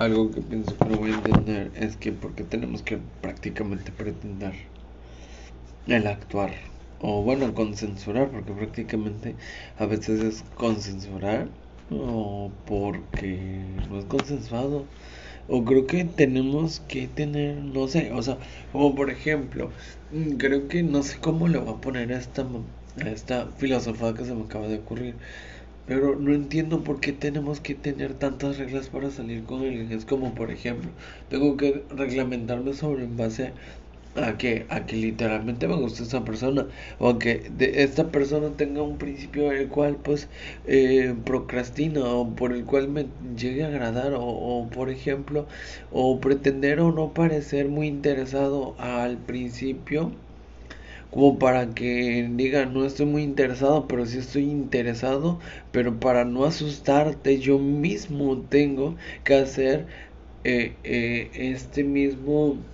algo que pienso que no voy a entender es que porque tenemos que prácticamente pretender el actuar. O bueno consensurar porque prácticamente a veces es consensurar o porque no es consensuado. O creo que tenemos que tener no sé o sea como por ejemplo mm, creo que no sé cómo le voy a poner esta a esta filosofía que se me acaba de ocurrir pero no entiendo por qué tenemos que tener tantas reglas para salir con alguien. Es como, por ejemplo, tengo que reglamentarme sobre en base a que, a que literalmente me gusta esa persona. O que de esta persona tenga un principio el cual pues eh, procrastina o por el cual me llegue a agradar. O, o por ejemplo, o pretender o no parecer muy interesado al principio como para que diga no estoy muy interesado, pero sí estoy interesado, pero para no asustarte yo mismo tengo que hacer eh, eh, este mismo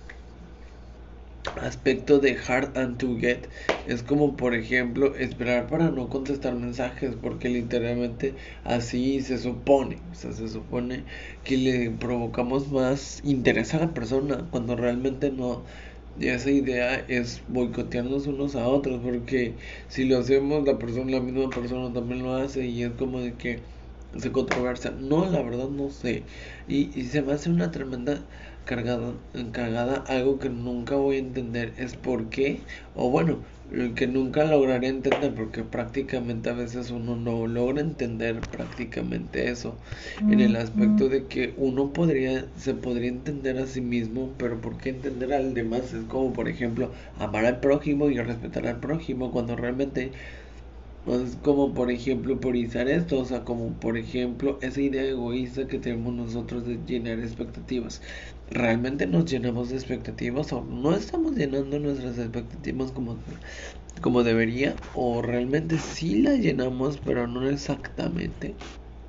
aspecto de hard and to get es como por ejemplo esperar para no contestar mensajes porque literalmente así se supone o sea se supone que le provocamos más interés a la persona cuando realmente no y esa idea es boicotearnos unos a otros, porque si lo hacemos, la persona, la misma persona también lo hace y es como de que se controversia. No, la verdad no sé. Y, y se me hace una tremenda cargada, cagada, algo que nunca voy a entender es por qué, o bueno, que nunca lograré entender porque prácticamente a veces uno no logra entender prácticamente eso en el aspecto de que uno podría se podría entender a sí mismo pero por qué entender al demás es como por ejemplo amar al prójimo y respetar al prójimo cuando realmente es como por ejemplo priorizar esto, o sea, como por ejemplo esa idea egoísta que tenemos nosotros de llenar expectativas. ¿Realmente nos llenamos de expectativas o no estamos llenando nuestras expectativas como, como debería? ¿O realmente sí las llenamos pero no exactamente?